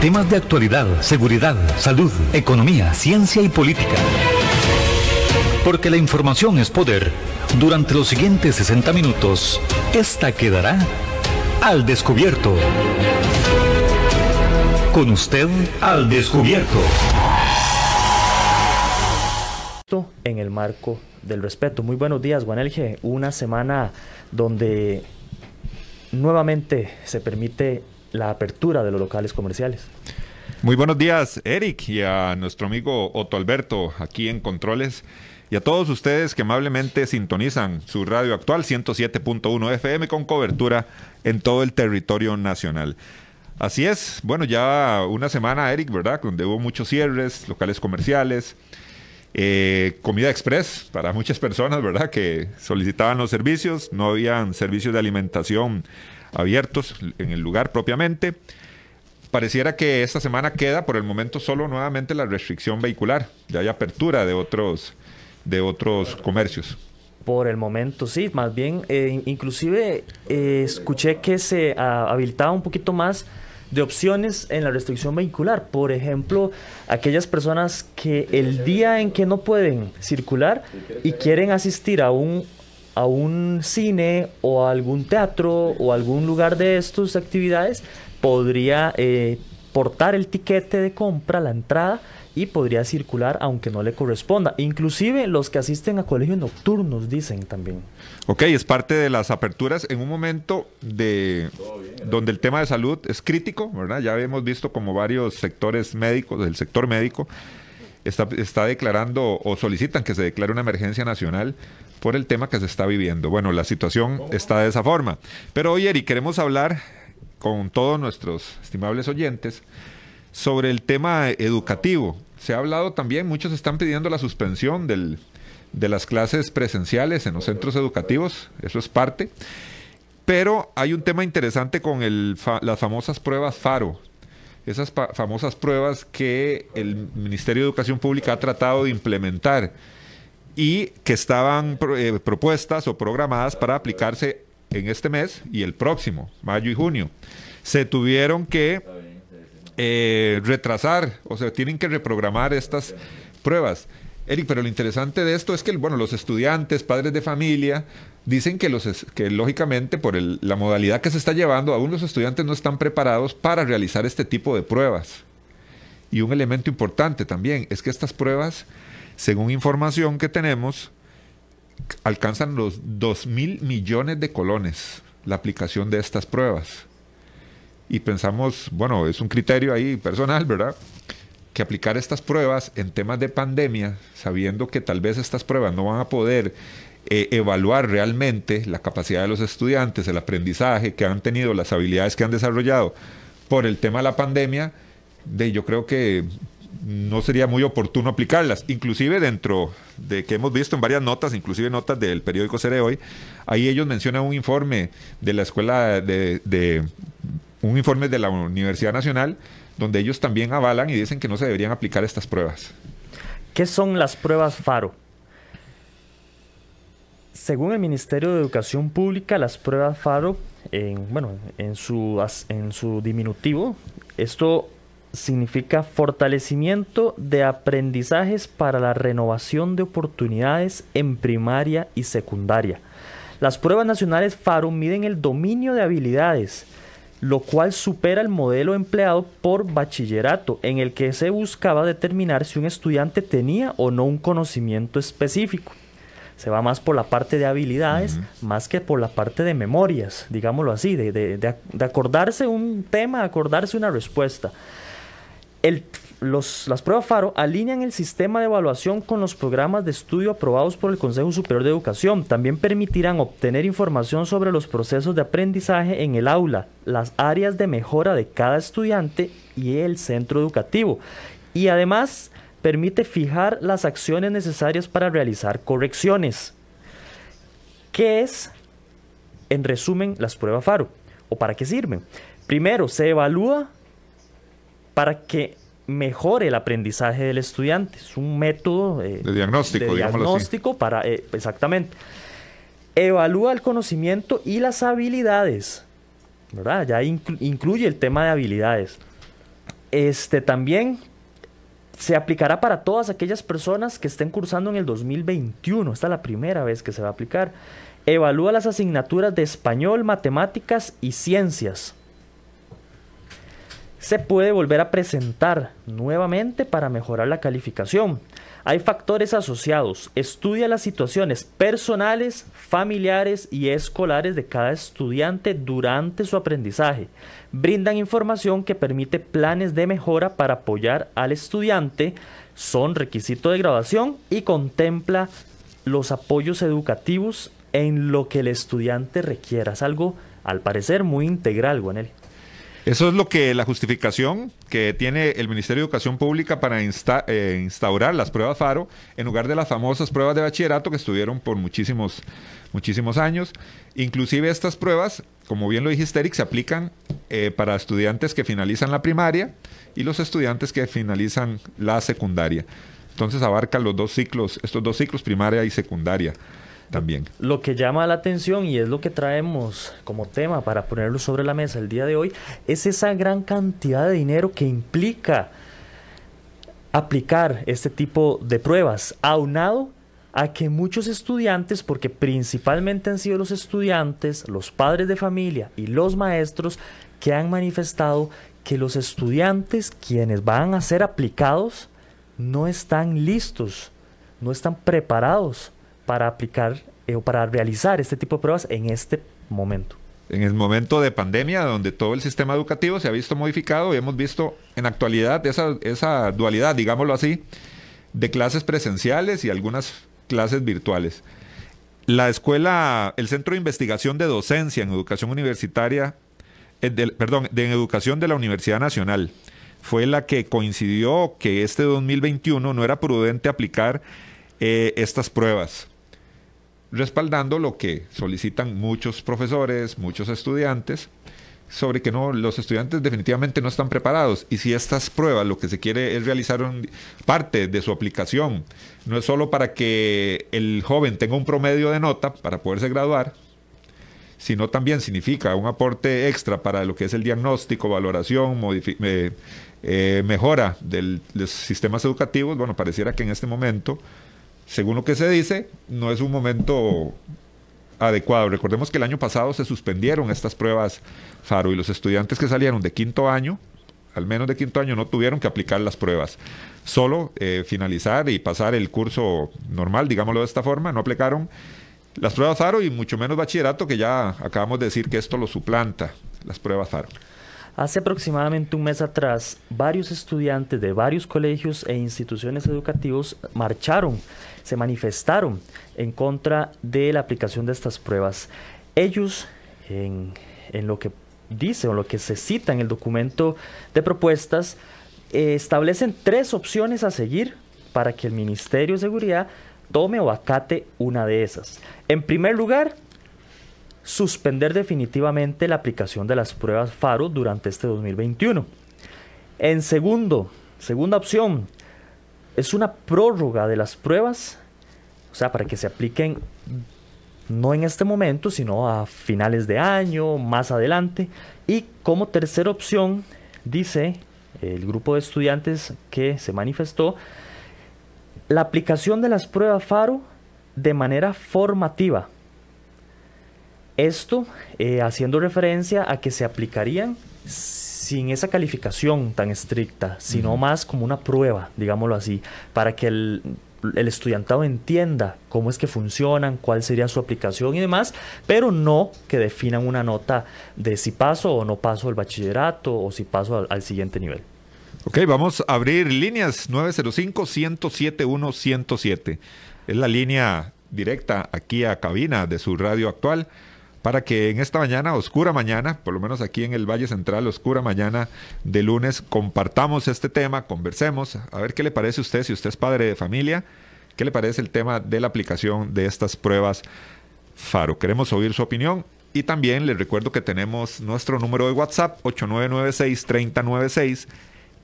Temas de actualidad, seguridad, salud, economía, ciencia y política. Porque la información es poder. Durante los siguientes 60 minutos, esta quedará al descubierto. Con usted al descubierto. En el marco del respeto. Muy buenos días, Guanelge. Una semana donde nuevamente se permite la apertura de los locales comerciales. Muy buenos días, Eric, y a nuestro amigo Otto Alberto aquí en Controles. Y a todos ustedes que amablemente sintonizan su radio actual 107.1 FM con cobertura en todo el territorio nacional. Así es, bueno, ya una semana, Eric, ¿verdad? Donde hubo muchos cierres, locales comerciales, eh, comida express para muchas personas, ¿verdad? Que solicitaban los servicios, no habían servicios de alimentación abiertos en el lugar propiamente. Pareciera que esta semana queda por el momento solo nuevamente la restricción vehicular. Ya hay apertura de otros, de otros comercios. Por el momento, sí. Más bien, eh, inclusive eh, escuché que se habilitaba un poquito más de opciones en la restricción vehicular. Por ejemplo, aquellas personas que el día en que no pueden circular y quieren asistir a un a un cine o a algún teatro o algún lugar de estas actividades, podría eh, portar el tiquete de compra, la entrada, y podría circular aunque no le corresponda. Inclusive los que asisten a colegios nocturnos dicen también. Ok, es parte de las aperturas en un momento de donde el tema de salud es crítico, ¿verdad? Ya hemos visto como varios sectores médicos, del sector médico, está, está declarando o solicitan que se declare una emergencia nacional por el tema que se está viviendo. Bueno, la situación está de esa forma. Pero hoy, Eri, queremos hablar con todos nuestros estimables oyentes sobre el tema educativo. Se ha hablado también, muchos están pidiendo la suspensión de las clases presenciales en los centros educativos, eso es parte. Pero hay un tema interesante con las famosas pruebas FARO, esas famosas pruebas que el Ministerio de Educación Pública ha tratado de implementar y que estaban eh, propuestas o programadas para aplicarse en este mes y el próximo, mayo y junio. Se tuvieron que eh, retrasar, o sea, tienen que reprogramar estas pruebas. Eric, pero lo interesante de esto es que, bueno, los estudiantes, padres de familia, dicen que, los, que lógicamente por la modalidad que se está llevando, aún los estudiantes no están preparados para realizar este tipo de pruebas. Y un elemento importante también es que estas pruebas según información que tenemos, alcanzan los 2 mil millones de colones la aplicación de estas pruebas. Y pensamos, bueno, es un criterio ahí personal, ¿verdad? Que aplicar estas pruebas en temas de pandemia, sabiendo que tal vez estas pruebas no van a poder eh, evaluar realmente la capacidad de los estudiantes, el aprendizaje que han tenido, las habilidades que han desarrollado por el tema de la pandemia, de, yo creo que no sería muy oportuno aplicarlas. Inclusive dentro de que hemos visto en varias notas, inclusive notas del periódico Cere Hoy, ahí ellos mencionan un informe de la escuela de, un informe de la Universidad Nacional donde ellos también avalan y dicen que no se deberían aplicar estas pruebas. ¿Qué son las pruebas FARO? Según el Ministerio de Educación Pública, las pruebas FARO, en, bueno, en su, en su diminutivo, esto significa fortalecimiento de aprendizajes para la renovación de oportunidades en primaria y secundaria. Las pruebas nacionales FARO miden el dominio de habilidades, lo cual supera el modelo empleado por bachillerato, en el que se buscaba determinar si un estudiante tenía o no un conocimiento específico. Se va más por la parte de habilidades, más que por la parte de memorias, digámoslo así, de, de acordarse un tema, acordarse una respuesta las pruebas FARO alinean el sistema de evaluación con los programas de estudio aprobados por el Consejo Superior de Educación. También permitirán obtener información sobre los procesos de aprendizaje en el aula, las áreas de mejora de cada estudiante y el centro educativo. Y además permite fijar las acciones necesarias para realizar correcciones. ¿Qué es, en resumen, las pruebas FARO? ¿O para qué sirven? Primero, se evalúa para que mejore el aprendizaje del estudiante. Es un método eh, de diagnóstico, diagnóstico para, eh, exactamente. Evalúa el conocimiento y las habilidades, ¿verdad? Ya incluye el tema de habilidades. Este también se aplicará para todas aquellas personas que estén cursando en el 2021. Esta es la primera vez que se va a aplicar. Evalúa las asignaturas de español, matemáticas y ciencias. Se puede volver a presentar nuevamente para mejorar la calificación. Hay factores asociados. Estudia las situaciones personales, familiares y escolares de cada estudiante durante su aprendizaje. Brindan información que permite planes de mejora para apoyar al estudiante. Son requisito de graduación y contempla los apoyos educativos en lo que el estudiante requiera. Es algo, al parecer, muy integral, Guanel. Eso es lo que la justificación que tiene el Ministerio de Educación Pública para eh, instaurar las pruebas FARO en lugar de las famosas pruebas de bachillerato que estuvieron por muchísimos, muchísimos años. Inclusive estas pruebas, como bien lo dijiste Eric, se aplican eh, para estudiantes que finalizan la primaria y los estudiantes que finalizan la secundaria. Entonces abarcan los dos ciclos, estos dos ciclos, primaria y secundaria también. Lo que llama la atención y es lo que traemos como tema para ponerlo sobre la mesa el día de hoy es esa gran cantidad de dinero que implica aplicar este tipo de pruebas, aunado a que muchos estudiantes, porque principalmente han sido los estudiantes, los padres de familia y los maestros que han manifestado que los estudiantes quienes van a ser aplicados no están listos, no están preparados para aplicar eh, o para realizar este tipo de pruebas en este momento. En el momento de pandemia, donde todo el sistema educativo se ha visto modificado y hemos visto en actualidad esa, dualidad, digámoslo así, de clases presenciales y algunas clases virtuales. La escuela, el Centro de Investigación de Docencia en Educación Universitaria, eh, perdón, de Educación de la Universidad Nacional, fue la que coincidió que este 2021 no era prudente aplicar eh, estas pruebas respaldando lo que solicitan muchos profesores, muchos estudiantes, sobre que no, los estudiantes definitivamente no están preparados. Y si estas pruebas lo que se quiere es realizar parte de su aplicación, no es solo para que el joven tenga un promedio de nota para poderse graduar, sino también significa un aporte extra para lo que es el diagnóstico, valoración, eh, eh, mejora de los sistemas educativos, bueno, pareciera que en este momento según lo que se dice, no es un momento adecuado. Recordemos que el año pasado se suspendieron estas pruebas FARO y los estudiantes que salieron de quinto año, al menos de quinto año, no tuvieron que aplicar las pruebas. Solo eh, finalizar y pasar el curso normal, digámoslo de esta forma, no aplicaron las pruebas FARO y mucho menos bachillerato, que ya acabamos de decir que esto lo suplanta, las pruebas FARO. Hace aproximadamente un mes atrás, varios estudiantes de varios colegios e instituciones educativos marcharon, se manifestaron en contra de la aplicación de estas pruebas. Ellos, en, lo que dice o lo que se cita en el documento de propuestas, eh, establecen tres opciones a seguir para que el Ministerio de Seguridad tome o acate una de esas. En primer lugar, suspender definitivamente la aplicación de las pruebas FARO durante este 2021. En segundo, segunda opción, es una prórroga de las pruebas, o sea, para que se apliquen no en este momento, sino a finales de año, más adelante. Y como tercera opción, dice el grupo de estudiantes que se manifestó, la aplicación de las pruebas FARO de manera formativa esto eh, haciendo referencia a que se aplicarían sin esa calificación tan estricta, sino más como una prueba, digámoslo así, para que el, estudiantado entienda cómo es que funcionan, cuál sería su aplicación y demás, pero no que definan una nota de si paso o no paso el bachillerato o si paso al, al siguiente nivel. Ok, vamos a abrir líneas 905-107-107. Es la línea directa aquí a cabina de su radio actual para que en esta mañana, oscura mañana, por lo menos aquí en el Valle Central, oscura mañana de lunes, compartamos este tema, conversemos, a ver qué le parece a usted, si usted es padre de familia, qué le parece el tema de la aplicación de estas pruebas FARO. Queremos oír su opinión y también les recuerdo que tenemos nuestro número de WhatsApp 8996-3096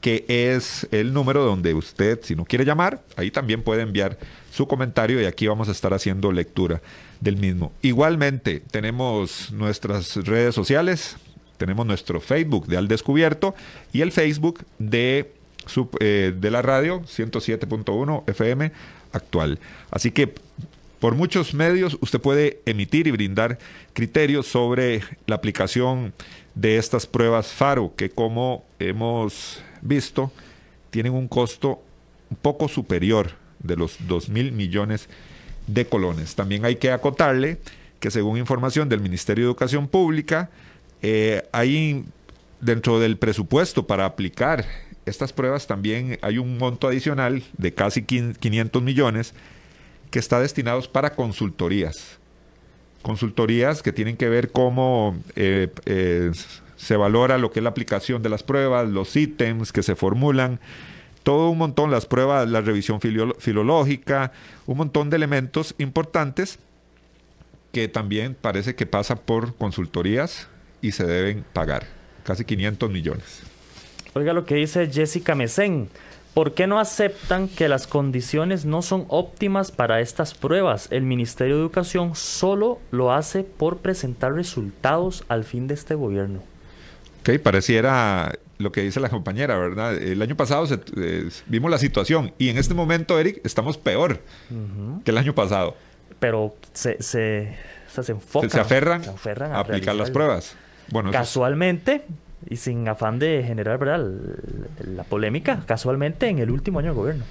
que es el número donde usted, si no quiere llamar, ahí también puede enviar su comentario y aquí vamos a estar haciendo lectura del mismo. Igualmente, tenemos nuestras redes sociales, Tenemos nuestro Facebook de Al Descubierto y el Facebook de, eh, de la radio 107.1 FM actual. Así que por muchos medios usted puede emitir y brindar criterios sobre la aplicación de estas pruebas FARO, que como hemos visto, tienen un costo un poco superior de los 2 mil millones de colones. También hay que acotarle que según información del Ministerio de Educación Pública, eh, hay dentro del presupuesto para aplicar estas pruebas también hay un monto adicional de casi 500 millones que está destinados para consultorías. Consultorías que tienen que ver cómo eh, eh, se valora lo que es la aplicación de las pruebas, los ítems que se formulan, todo un montón, las pruebas, la revisión filológica, un montón de elementos importantes que también parece que pasa por consultorías y se deben pagar, casi 500 millones. Oiga lo que dice Jessica Mesén. ¿Por qué no aceptan que las condiciones no son óptimas para estas pruebas? El Ministerio de Educación solo lo hace por presentar resultados al fin de este gobierno. Ok, pareciera lo que dice la compañera, ¿verdad? El año pasado eh, vimos la situación y en este momento, Eric, estamos peor que el año pasado. Pero se, se, se, enfocan, se, aferran, a, aplicar las pruebas. Bueno, Casualmente, y sin afán de generar ¿verdad? la polémica, casualmente en el último año de gobierno.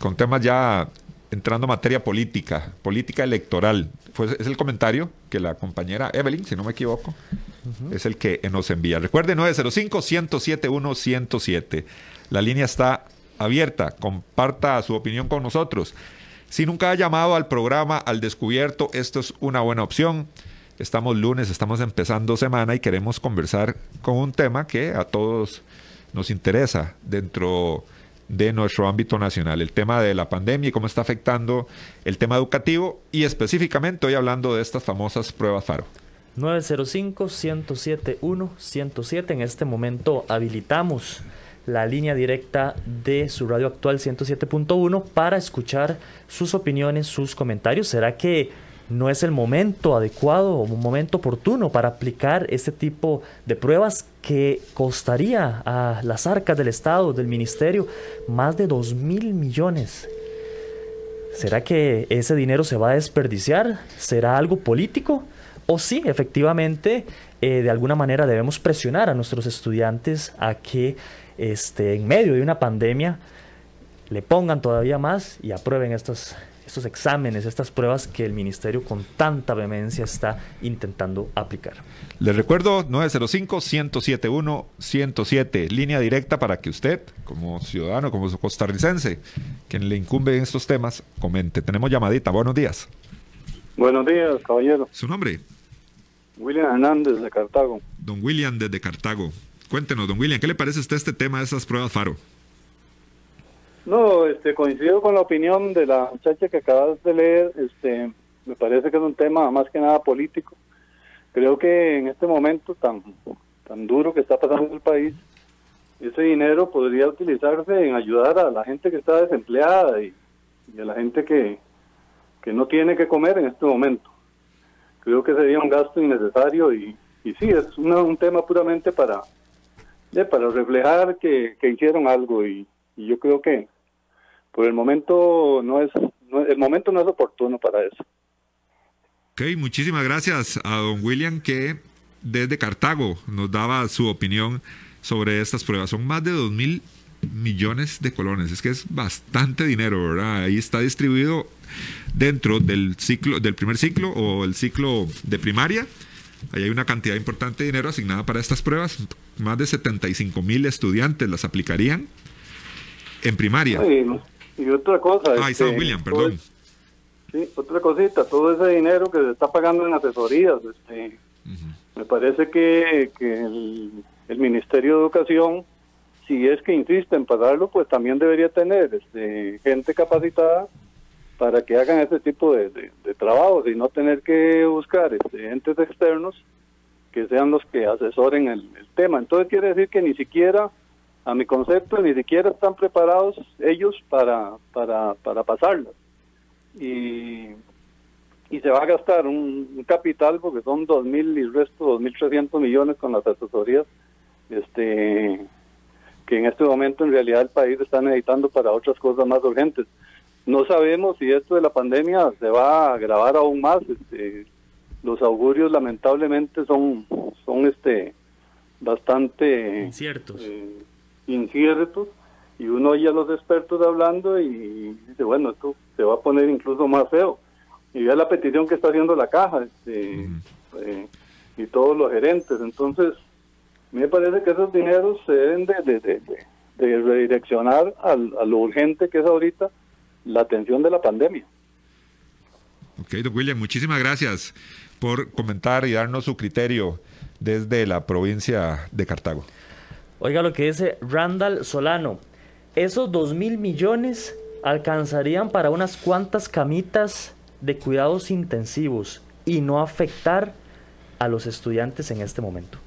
Con temas ya entrando a materia política, política electoral. Fue, es el comentario que la compañera Evelyn, si no me equivoco, es el que nos envía. Recuerde 905-107-107. La línea está abierta. Comparta su opinión con nosotros. Si nunca ha llamado al programa Al Descubierto, esto es una buena opción. Estamos lunes, estamos empezando semana y queremos conversar con un tema que a todos nos interesa dentro de nuestro ámbito nacional, el tema de la pandemia y cómo está afectando el tema educativo y específicamente hoy hablando de estas famosas pruebas FARO. 905-107-1-107. En este momento habilitamos la línea directa de su radio actual 107.1 para escuchar sus opiniones, sus comentarios. ¿Será que no es el momento adecuado o un momento oportuno para aplicar este tipo de pruebas que costaría a las arcas del Estado, del Ministerio, más de 2 mil millones. ¿Será que ese dinero se va a desperdiciar? ¿Será algo político? O sí, efectivamente, eh, de alguna manera debemos presionar a nuestros estudiantes a que este, en medio de una pandemia le pongan todavía más y aprueben estos estos exámenes, estas pruebas que el ministerio con tanta vehemencia está intentando aplicar. Les recuerdo 905-107-107, línea directa para que usted, como ciudadano, como costarricense, quien le incumbe en estos temas, comente. Tenemos llamadita. Buenos días. Buenos días, caballero. ¿Su nombre? William Hernández de Cartago. Don William desde Cartago. Cuéntenos, don William, ¿qué le parece a usted este tema de esas pruebas FARO? No, este, coincido con la opinión de la muchacha que acabas de leer. Este, me parece que es un tema más que nada político. Creo que en este momento tan, tan duro que está pasando el país, ese dinero podría utilizarse en ayudar a la gente que está desempleada y, a la gente que, que no tiene que comer en este momento. Creo que sería un gasto innecesario y, y sí, es un tema puramente para, para reflejar que, que hicieron algo y, y yo creo que por el momento no es, el momento no es oportuno para eso. Ok, muchísimas gracias a don William que desde Cartago nos daba su opinión sobre estas pruebas. Son más de dos mil millones de colones. Es que es bastante dinero, ¿verdad? Ahí está distribuido dentro del ciclo, del primer ciclo o el ciclo de primaria. Ahí hay una cantidad importante de dinero asignada para estas pruebas. Más de 75 mil estudiantes las aplicarían en primaria. Y otra cosa. Ah, este, William, perdón. sí, otra cosita, todo ese dinero que se está pagando en asesorías, este, me parece que, el, Ministerio de Educación, si es que insiste en pagarlo, pues también debería tener este, gente capacitada para que hagan ese tipo de, trabajos y no tener que buscar este, entes externos que sean los que asesoren el, el tema. Entonces quiere decir que ni siquiera a mi concepto ni siquiera están preparados ellos para, para, para pasarlas. Y y se va a gastar un, capital porque son 2.000 y resto 2.300 millones con las asesorías este que en este momento en realidad el país está necesitando para otras cosas más urgentes. No sabemos si esto de la pandemia se va a agravar aún más. Este, los augurios lamentablemente son, son este, bastante inciertos. Eh, inciertos y uno oye a los expertos hablando y dice, bueno, esto se va a poner incluso más feo. Y vea la petición que está haciendo la caja este, eh, y todos los gerentes. Entonces, me parece que esos dineros se deben de, de, de, de redireccionar al, a lo urgente que es ahorita la atención de la pandemia. Ok, don William, muchísimas gracias por comentar y darnos su criterio desde la provincia de Cartago. Oiga lo que dice Randall Solano. Esos dos mil millones alcanzarían para unas cuantas camitas de cuidados intensivos y no afectar a los estudiantes en este momento.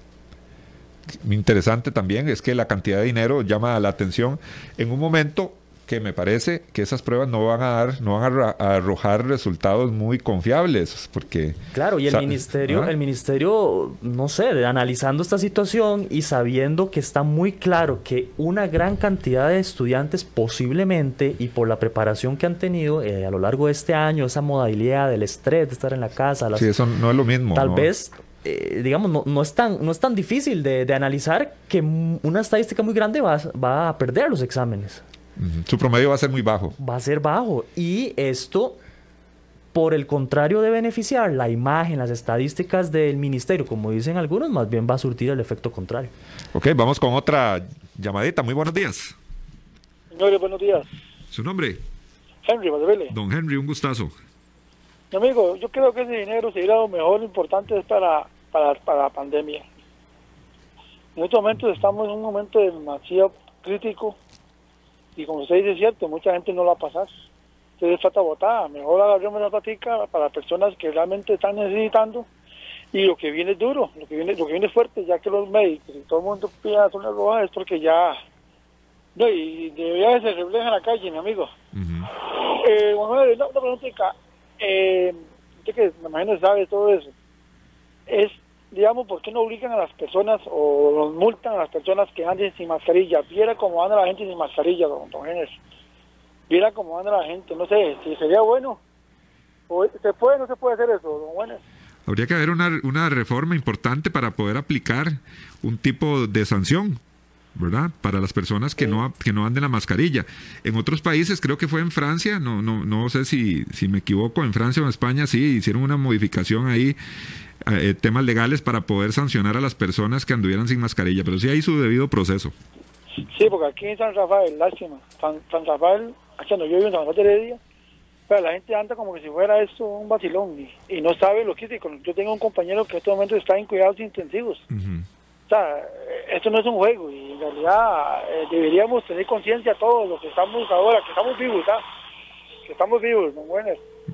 Interesante también es que la cantidad de dinero llama la atención en un momento que me parece que esas pruebas no van a dar, no van a, arrojar resultados muy confiables, porque claro y el ministerio, ¿ah? el ministerio, no sé, analizando esta situación y sabiendo que está muy claro que una gran cantidad de estudiantes posiblemente y por la preparación que han tenido eh, a lo largo de este año, esa modalidad del estrés de estar en la casa, sí, eso no es lo mismo, tal vez eh, digamos, no, no, es tan, no es tan difícil de, de analizar que una estadística muy grande va, va a perder los exámenes. Su promedio va a ser muy bajo. Va a ser bajo. Y esto, por el contrario de beneficiar la imagen, las estadísticas del ministerio, como dicen algunos, más bien va a surtir el efecto contrario. Ok, vamos con otra llamadita. Muy buenos días. Señores, buenos días. ¿Su nombre? Henry Valdevele. Don Henry, un gustazo. Mi amigo, yo creo que ese dinero sería lo mejor, lo importante es para, para, para la pandemia. En estos momentos estamos en un momento demasiado crítico y como usted dice, es cierto, mucha gente no la va a pasar. Entonces falta botada. Mejor agarremos la patica para personas que realmente están necesitando. Y lo que viene es duro, lo que viene, lo que viene es fuerte, ya que los médicos y todo el mundo pide zona roja es porque ya. No, y de se refleja en la calle, mi amigo. eh, bueno, una, pregunta. Eh, usted que me imagino sabe todo eso. Es digamos, ¿por qué no obligan a las personas o multan a las personas que anden sin mascarilla? Viera cómo anda la gente sin mascarilla, don, don Viera cómo anda la gente, no sé, si sería bueno. ¿Se puede o no se puede hacer eso, don Juanes? Habría que haber una, una reforma importante para poder aplicar un tipo de sanción. ¿Verdad? Para las personas que no que no anden la mascarilla. En otros países, creo que fue en Francia, no no no sé si si me equivoco, en Francia o en España sí hicieron una modificación ahí eh, temas legales para poder sancionar a las personas que anduvieran sin mascarilla, pero sí hay su debido proceso. Sí, porque aquí en San Rafael, lástima, San, Rafael, aquí no yo vivo en San Rafael de día, pero la gente anda como que si fuera esto un vacilón y, no sabe lo que es. Yo tengo un compañero que en este momento está en cuidados intensivos. O sea, esto no es un juego y en realidad eh, deberíamos tener conciencia todos los que estamos ahora, que estamos vivos, ¿sabes? que estamos vivos, ¿no? Bueno,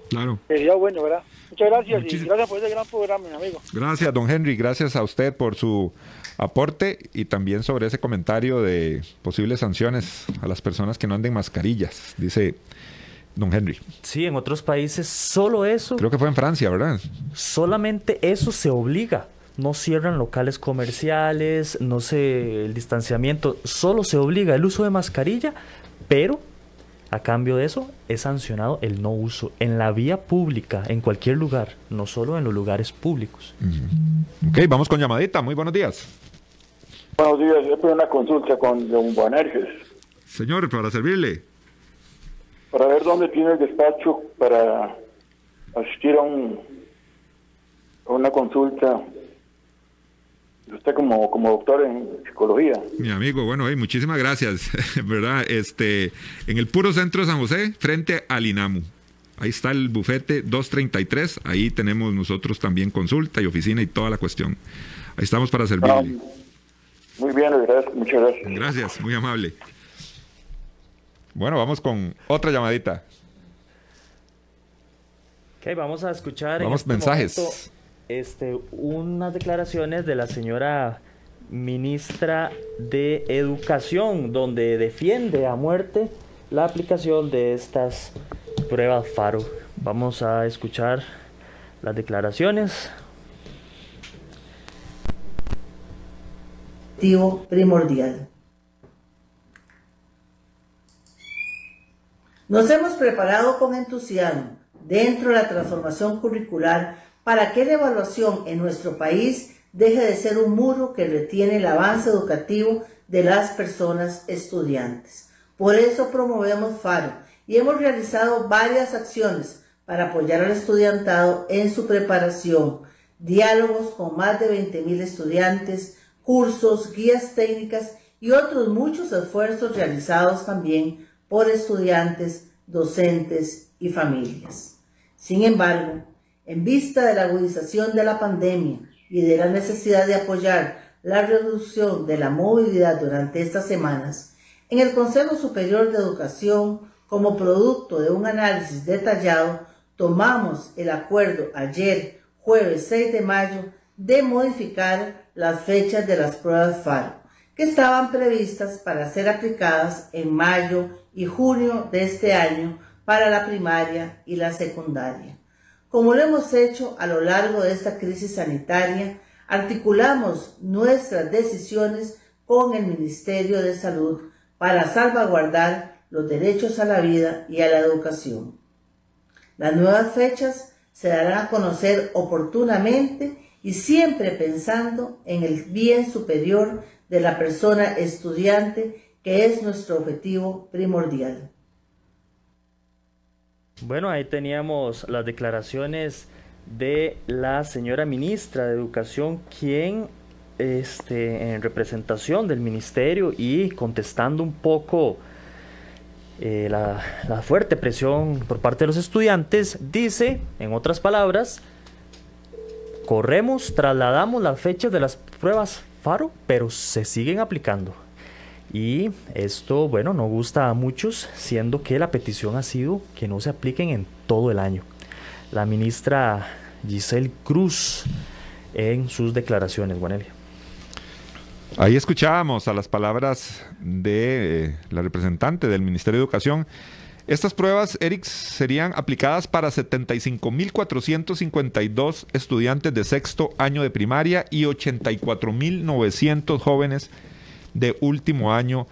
claro. Sería bueno, ¿verdad? Muchas gracias y gracias por ese gran programa, mi amigo. Gracias, don Henry. Gracias a usted por su aporte y también sobre ese comentario de posibles sanciones a las personas que no anden mascarillas, dice don Henry. Sí, en otros países solo eso. Creo que fue en Francia, ¿verdad? Solamente eso se obliga. No cierran locales comerciales, no sé, el distanciamiento, solo se obliga el uso de mascarilla, pero a cambio de eso, es sancionado el no uso en la vía pública, en cualquier lugar, no solo en los lugares públicos. Ok, vamos con llamadita. Muy buenos días. Buenos días, yo tengo una consulta con don Buanerges. Señor, para servirle. Para ver dónde tiene el despacho para asistir a, un, a una consulta usted como, como doctor en psicología. Mi amigo, bueno, muchísimas gracias, ¿verdad? Este, en el puro centro de San José, frente al INAMU. Ahí está el bufete 233, ahí tenemos nosotros también consulta y oficina y toda la cuestión. Ahí estamos para servirle. Ah, muy bien, gracias, muchas gracias. Gracias, muy amable. Bueno, vamos con otra llamadita. Ok, vamos a escuchar. Vamos, este mensajes este, unas declaraciones de la señora ministra de Educación, donde defiende a muerte la aplicación de estas pruebas FARO. Vamos a escuchar las declaraciones. primordial. Nos hemos preparado con entusiasmo dentro de la transformación curricular para que la evaluación en nuestro país deje de ser un muro que retiene el avance educativo de las personas estudiantes. Por eso promovemos FARO y hemos realizado varias acciones para apoyar al estudiantado en su preparación, diálogos con más de 20.000 estudiantes, cursos, guías técnicas y otros muchos esfuerzos realizados también por estudiantes, docentes y familias. Sin embargo, en vista de la agudización de la pandemia y de la necesidad de apoyar la reducción de la movilidad durante estas semanas, en el Consejo Superior de Educación, como producto de un análisis detallado, tomamos el acuerdo ayer, jueves 6 de mayo, de modificar las fechas de las pruebas FARO, que estaban previstas para ser aplicadas en mayo y junio de este año para la primaria y la secundaria. Como lo hemos hecho a lo largo de esta crisis sanitaria, articulamos nuestras decisiones con el Ministerio de Salud para salvaguardar los derechos a la vida y a la educación. Las nuevas fechas se darán a conocer oportunamente y siempre pensando en el bien superior de la persona estudiante que es nuestro objetivo primordial. Bueno, ahí teníamos las declaraciones de la señora ministra de Educación, quien este, en representación del ministerio y contestando un poco eh, la, la fuerte presión por parte de los estudiantes, dice, en otras palabras, corremos, trasladamos las fechas de las pruebas FARO, pero se siguen aplicando. Y esto, bueno, no gusta a muchos, siendo que la petición ha sido que no se apliquen en todo el año. La ministra Giselle Cruz en sus declaraciones, Guanelia. Ahí escuchábamos a las palabras de eh, la representante del Ministerio de Educación. Estas pruebas, Eric, serían aplicadas para 75.452 estudiantes de sexto año de primaria y 84.900 jóvenes de último año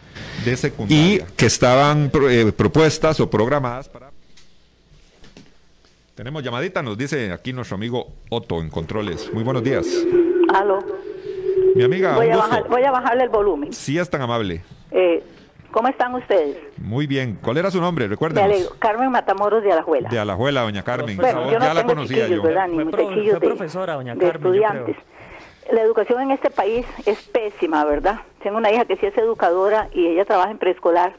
de secundaria. Y que estaban eh, propuestas o programadas para... Tenemos llamadita, nos dice aquí nuestro amigo Otto en Controles. Muy buenos días. Aló. Mi amiga. Voy, a, voy a bajarle el volumen. Sí, es tan amable. Eh, ¿Cómo están ustedes? Muy bien. ¿Cuál era su nombre? Recuérdenos. Carmen Matamoros de Alajuela. De Alajuela, doña Carmen. Bueno, yo no ya la conocía yo. ¿verdad? Ni fue, profesora, doña Carmen, estudiantes la educación en este país es pésima, ¿verdad? Tengo una hija que sí es educadora y ella trabaja en preescolar.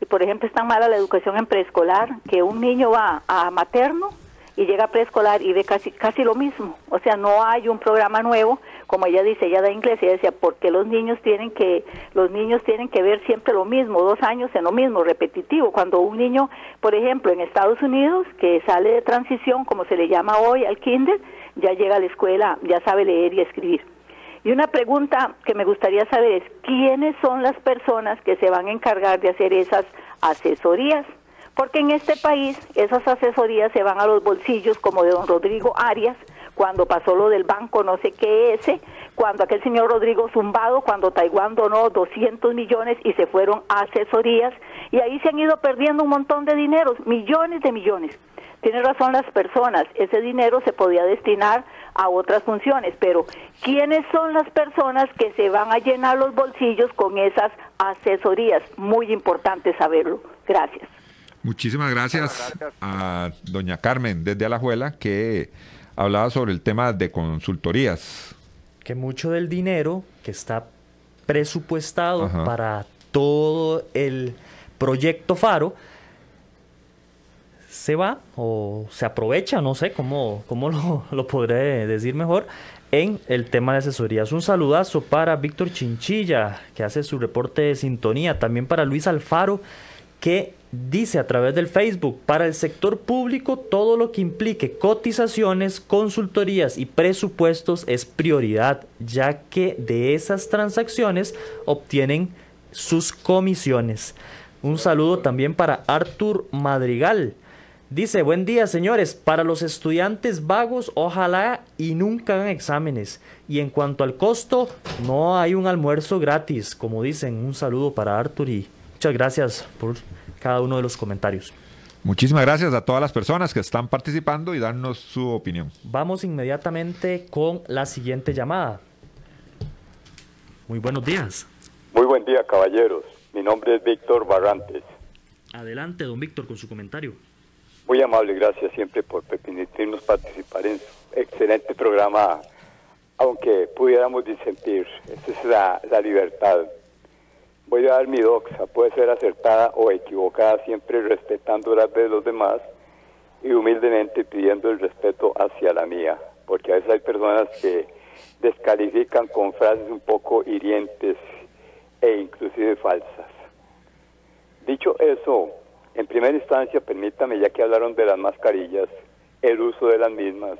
Y por ejemplo, es tan mala la educación en preescolar que un niño va a materno y llega a preescolar y ve casi casi lo mismo. O sea, no hay un programa nuevo, como ella dice, ella da inglés y ella decía, porque los niños tienen que los niños tienen que ver siempre lo mismo, dos años en lo mismo, repetitivo. Cuando un niño, por ejemplo, en Estados Unidos, que sale de transición, como se le llama hoy al kinder, ya llega a la escuela, ya sabe leer y escribir. Y una pregunta que me gustaría saber es, ¿quiénes son las personas que se van a encargar de hacer esas asesorías? Porque en este país esas asesorías se van a los bolsillos como de don Rodrigo Arias, cuando pasó lo del banco no sé qué ese, cuando aquel señor Rodrigo Zumbado, cuando Taiwán donó 200 millones y se fueron asesorías, y ahí se han ido perdiendo un montón de dinero, millones de millones. Tiene razón las personas, ese dinero se podía destinar a otras funciones, pero ¿quiénes son las personas que se van a llenar los bolsillos con esas asesorías? Muy importante saberlo. Gracias. Muchísimas gracias, a doña Carmen desde Alajuela que hablaba sobre el tema de consultorías. Que mucho del dinero que está presupuestado para todo el proyecto Faro se va o se aprovecha, no sé cómo, cómo lo, lo podré decir mejor, en el tema de asesorías. Un saludazo para Víctor Chinchilla, que hace su reporte de sintonía, también para Luis Alfaro, que dice a través del Facebook, para el sector público todo lo que implique cotizaciones, consultorías y presupuestos es prioridad, ya que de esas transacciones obtienen sus comisiones. Un saludo también para Artur Madrigal, Dice, buen día señores, para los estudiantes vagos, ojalá y nunca hagan exámenes. Y en cuanto al costo, no hay un almuerzo gratis, como dicen. Un saludo para Arthur y muchas gracias por cada uno de los comentarios. Muchísimas gracias a todas las personas que están participando y darnos su opinión. Vamos inmediatamente con la siguiente llamada. Muy buenos días. Muy buen día, caballeros. Mi nombre es Víctor Barrantes. Adelante, don Víctor, con su comentario. Muy amable, gracias siempre por permitirnos participar en su excelente programa, aunque pudiéramos disentir. Esa es la, la libertad. Voy a dar mi doxa, puede ser acertada o equivocada, siempre respetando las de los demás y humildemente pidiendo el respeto hacia la mía, porque a veces hay personas que descalifican con frases un poco hirientes e inclusive falsas. Dicho eso, en primera instancia, permítame, ya que hablaron de las mascarillas, el uso de las mismas,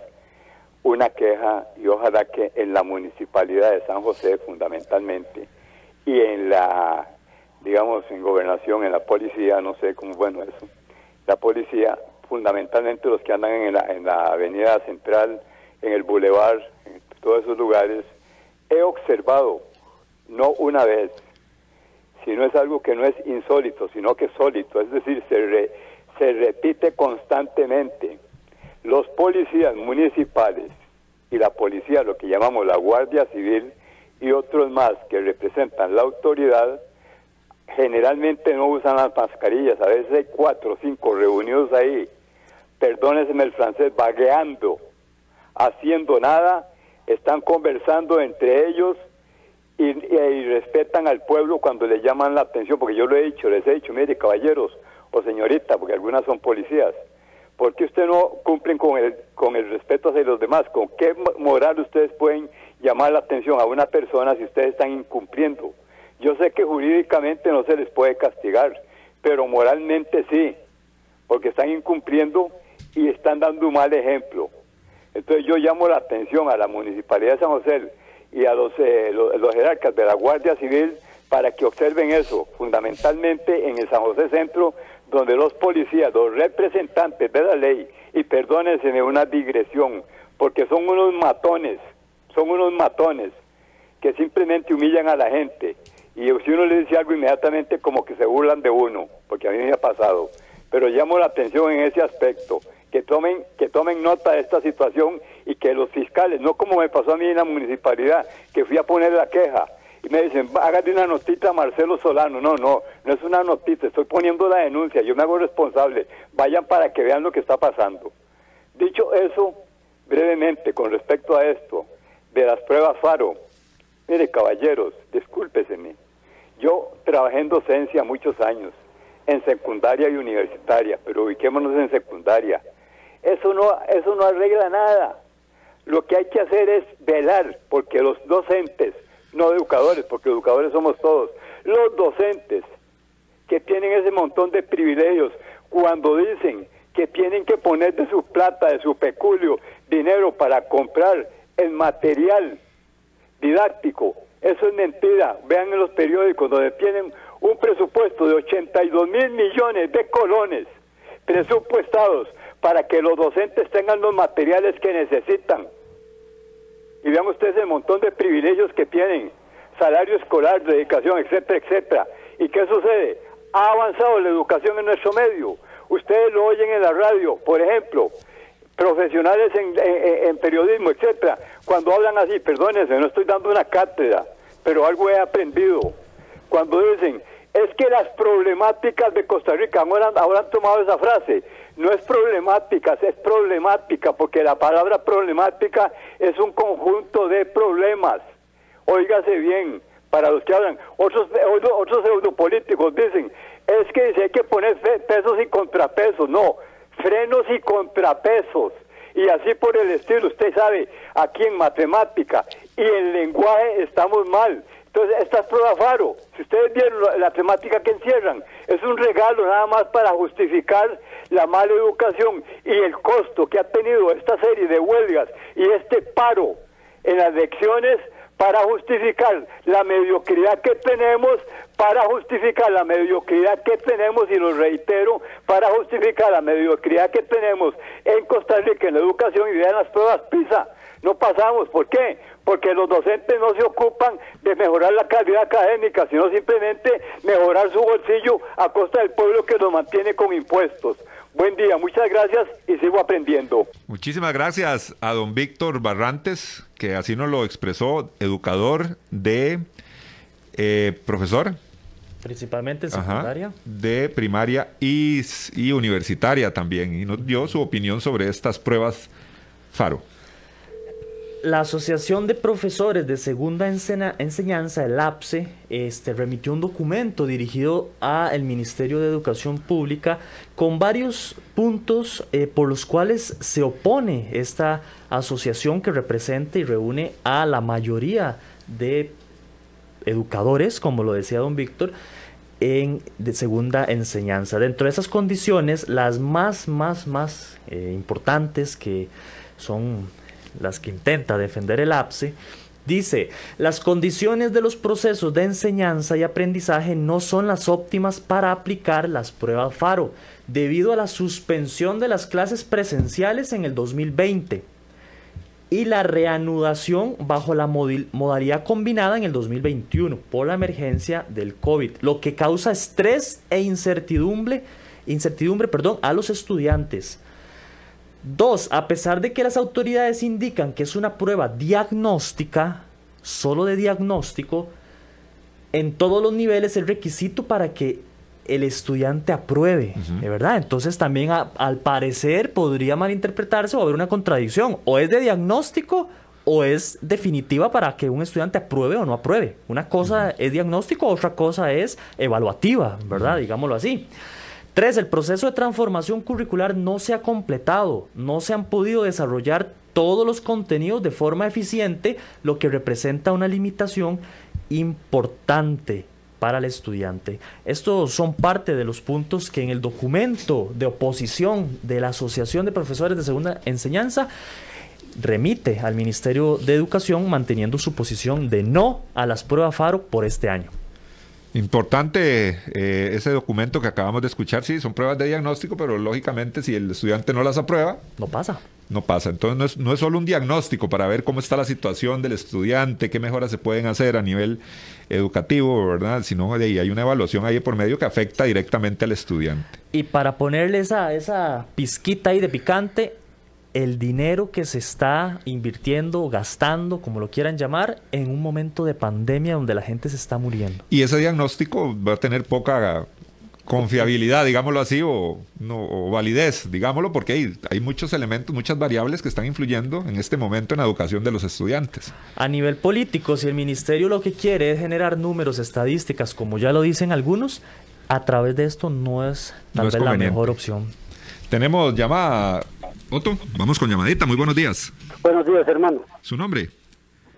una queja y ojalá que en la municipalidad de San José fundamentalmente y en la, digamos, en gobernación, en la policía, no sé cómo bueno eso, la policía, fundamentalmente los que andan en la, en la avenida central, en el bulevar, en todos esos lugares, he observado, no una vez, sino es algo que no es insólito, sino que es sólido, es decir, se, se repite constantemente. Los policías municipales y la policía, lo que llamamos la Guardia Civil y otros más que representan la autoridad, generalmente no usan las mascarillas, a veces hay cuatro o cinco reunidos ahí, perdónenme el francés, vagueando, haciendo nada, están conversando entre ellos y, respetan al pueblo cuando le llaman la atención, porque yo lo he dicho, les he dicho, mire caballeros o señorita, porque algunas son policías, ¿por qué ustedes no cumplen con el, con el respeto hacia los demás? ¿Con qué moral ustedes pueden llamar la atención a una persona si ustedes están incumpliendo? Yo sé que jurídicamente no se les puede castigar, pero moralmente sí, porque están incumpliendo y están dando un mal ejemplo. Entonces yo llamo la atención a la Municipalidad de San José y a los, eh, los, jerarcas de la Guardia Civil para que observen eso, fundamentalmente en el San José Centro, donde los policías, los representantes de la ley, y perdónense de una digresión, porque son unos matones, son unos matones que simplemente humillan a la gente. Y si uno le dice algo inmediatamente como que se burlan de uno, porque a mí me ha pasado. Pero llamo la atención en ese aspecto que tomen, que tomen nota de esta situación y que los fiscales, no como me pasó a mí en la municipalidad, que fui a poner la queja y me dicen, hágale una notita a Marcelo Solano. No, no, no es una notita, estoy poniendo la denuncia, yo me hago responsable. Vayan para que vean lo que está pasando. Dicho eso, brevemente, con respecto a esto, de las pruebas FARO, mire caballeros, discúlpeseme, yo trabajé en docencia muchos años, en secundaria y universitaria, pero ubiquémonos en secundaria. Eso no, eso no arregla nada. Lo que hay que hacer es velar porque los docentes, no educadores, porque educadores somos todos, los docentes que tienen ese montón de privilegios, cuando dicen que tienen que poner de su plata, de su peculio, dinero para comprar el material didáctico, eso es mentira. Vean en los periódicos donde tienen un presupuesto de 82 mil millones de colones presupuestados para que los docentes tengan los materiales que necesitan. Y vean ustedes el montón de privilegios que tienen, salario escolar, dedicación, etcétera, etcétera. ¿Y qué sucede? Ha avanzado la educación en nuestro medio. Ustedes lo oyen en la radio, por ejemplo, profesionales en, periodismo, etcétera, cuando hablan así, perdónense, no estoy dando una cátedra, pero algo he aprendido. Cuando dicen, es que las problemáticas de Costa Rica, ahora, ahora han tomado esa frase, no es problemática, es problemática, porque la palabra problemática es un conjunto de problemas. Óigase bien, para los que hablan, otros, otros pseudopolíticos dicen, es que hay que poner pesos y contrapesos, no, frenos y contrapesos. Y así por el estilo, usted sabe, aquí en matemática y en lenguaje estamos mal. Entonces, esta es prueba faro. Si ustedes vieron la temática que encierran, es un regalo nada más para justificar la mala educación y el costo que ha tenido esta serie de huelgas y este paro en las lecciones para justificar la mediocridad que tenemos, para justificar la mediocridad que tenemos, y lo reitero, para justificar la mediocridad que tenemos en Costa Rica en la educación y vean las pruebas PISA. No pasamos, ¿por qué? Porque los docentes no se ocupan de mejorar la calidad académica, sino simplemente mejorar su bolsillo a costa del pueblo que los mantiene con impuestos. Buen día, muchas gracias y sigo aprendiendo. Muchísimas gracias a don Víctor Barrantes, que así nos lo expresó, educador de eh, profesor. Principalmente secundaria. de primaria y, y universitaria también. Y nos dio su opinión sobre estas pruebas FARO la Asociación de Profesores de Segunda Enseñanza, el APSE, este, remitió un documento dirigido al Ministerio de Educación Pública con varios puntos eh, por los cuales se opone esta asociación que representa y reúne a la mayoría de educadores, como lo decía don Víctor, en de segunda enseñanza. Dentro de esas condiciones, las más, más, más eh, importantes que son las que intenta defender el APSE, dice, las condiciones de los procesos de enseñanza y aprendizaje no son las óptimas para aplicar las pruebas FARO, debido a la suspensión de las clases presenciales en el 2020 y la reanudación bajo la modalidad combinada en el 2021 por la emergencia del COVID, lo que causa estrés e incertidumbre, incertidumbre perdón, a los estudiantes. Dos, a pesar de que las autoridades indican que es una prueba diagnóstica, solo de diagnóstico, en todos los niveles el requisito para que el estudiante apruebe, ¿de verdad? Entonces también al parecer podría malinterpretarse o haber una contradicción, o es de diagnóstico o es definitiva para que un estudiante apruebe o no apruebe. Una cosa es diagnóstico, otra cosa es evaluativa, ¿verdad? Digámoslo así. Tres, el proceso de transformación curricular no se ha completado, no se han podido desarrollar todos los contenidos de forma eficiente, lo que representa una limitación importante para el estudiante. Estos son parte de los puntos que en el documento de oposición de la Asociación de Profesores de Segunda Enseñanza remite al Ministerio de Educación manteniendo su posición de no a las pruebas FARO por este año. Importante eh, ese documento que acabamos de escuchar, sí, son pruebas de diagnóstico, pero lógicamente si el estudiante no las aprueba, no pasa. No pasa. Entonces no es, no es solo un diagnóstico para ver cómo está la situación del estudiante, qué mejoras se pueden hacer a nivel educativo, ¿verdad? Sino ahí hay una evaluación ahí por medio que afecta directamente al estudiante. Y para ponerle esa, esa pizquita ahí de picante, el dinero que se está invirtiendo, gastando, como lo quieran llamar, en un momento de pandemia donde la gente se está muriendo. Y ese diagnóstico va a tener poca confiabilidad, digámoslo así, o, no, validez, digámoslo, porque hay, hay, muchos elementos, muchas variables que están influyendo en este momento en la educación de los estudiantes. A nivel político, si el ministerio lo que quiere es generar números, estadísticas, como ya lo dicen algunos, a través de esto no es tal vez la mejor opción. Tenemos llamada Otto, vamos con llamadita. Muy buenos días. Buenos días, hermano. ¿Su nombre?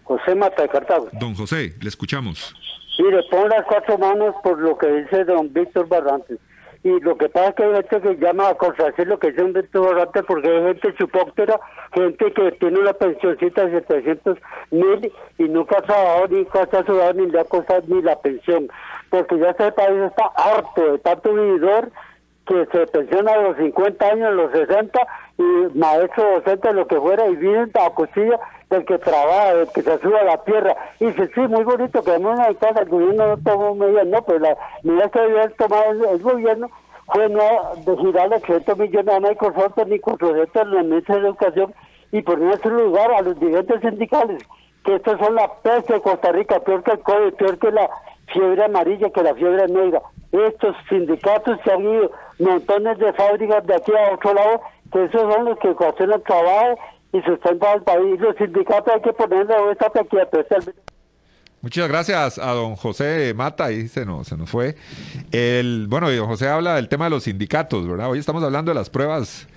José Mata de Cartago. Don José, le escuchamos. Mire, pongo las cuatro manos por lo que dice don Víctor Barrantes. Y lo que pasa es que hay gente que llama a contradecir lo que dice don Víctor Barrantes porque hay gente chupóctera, gente que tiene una pensioncita de 700 mil y nunca ha trabajado, ni ha sudado, ni le ha costado ni la pensión. Porque ya este país está harto de tanto vividor que se pensiona a los 50 años, a los 60, y maestro docente, lo que fuera, y vienen a del que trabaja, del que se sube a la tierra. Y dice, sí, muy bonito que en una casa el gobierno no tomó medidas, no, pues la medida que debía tomar el, gobierno fue no de girarle 800 millones a Microsoft ni con en la Ministerio de Educación y poner en su lugar a los dirigentes sindicales, que estos son la peste de Costa Rica, peor que el COVID, peor que la fiebre amarilla, que la fiebre negra. Estos sindicatos se han ido montones de fábricas de aquí a otro lado, que esos son los que hacen el trabajo y sustentan al país. Los sindicatos hay que ponerle esta pequeña Muchas gracias a don José Mata, y se nos, se nos fue. El, bueno, don José habla del tema de los sindicatos, ¿verdad? Hoy estamos hablando de las pruebas,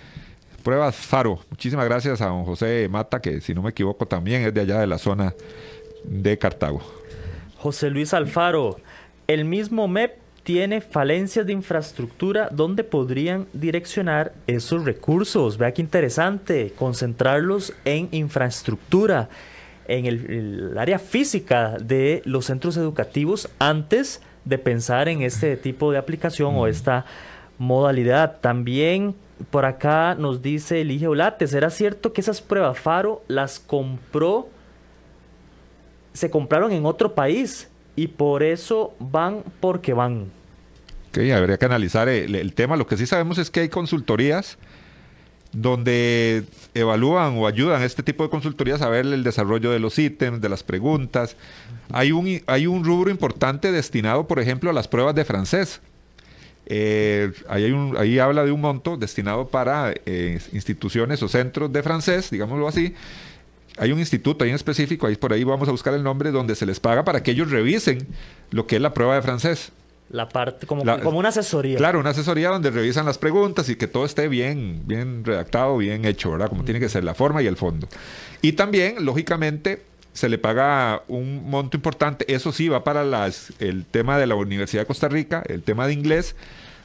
pruebas Faro. Muchísimas gracias a don José Mata, que si no me equivoco también es de allá de la zona de Cartago. José Luis Alfaro, el mismo MEP tiene falencias de infraestructura donde podrían direccionar esos recursos. Vea qué interesante, concentrarlos en infraestructura. en el, área física de los centros educativos antes de pensar en este tipo de aplicación o esta modalidad. También por acá nos dice Elige Olate, ¿será cierto que esas pruebas FARO las compró, se compraron en otro país y por eso van porque van? Ok, habría que analizar el, el tema. Lo que sí sabemos es que hay consultorías donde evalúan o ayudan a este tipo de consultorías a ver el desarrollo de los ítems, de las preguntas. Hay un, hay un rubro importante destinado, por ejemplo, a las pruebas de francés. Eh, ahí, hay un, ahí habla de un monto destinado para eh, instituciones o centros de francés, digámoslo así. Hay un instituto ahí en específico, ahí por ahí vamos a buscar el nombre, donde se les paga para que ellos revisen lo que es la prueba de francés. La parte, como, como una asesoría. Claro, una asesoría donde revisan las preguntas y que todo esté bien, bien redactado, bien hecho, ¿verdad? Como tiene que ser la forma y el fondo. Y también, lógicamente, se le paga un monto importante. Eso sí, va para las, el tema de la Universidad de Costa Rica, el tema de inglés,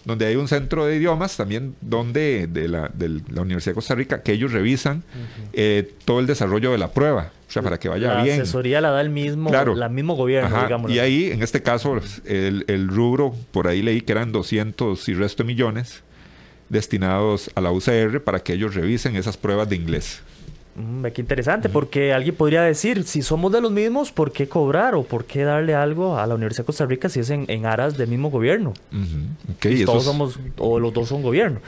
donde hay un centro de idiomas también donde de la, de la Universidad de Costa Rica que ellos revisan eh, todo el desarrollo de la prueba, o sea, para que vaya la bien. La asesoría la da el mismo, la mismo gobierno, digamos. Y ahí, en este caso, el, el, rubro, por ahí leí que eran 200 y resto de millones destinados a la UCR para que ellos revisen esas pruebas de inglés. Mm, qué interesante, porque alguien podría decir, si somos de los mismos, ¿por qué cobrar o por qué darle algo a la Universidad de Costa Rica si es en, aras del mismo gobierno? todos somos, o los dos son gobierno.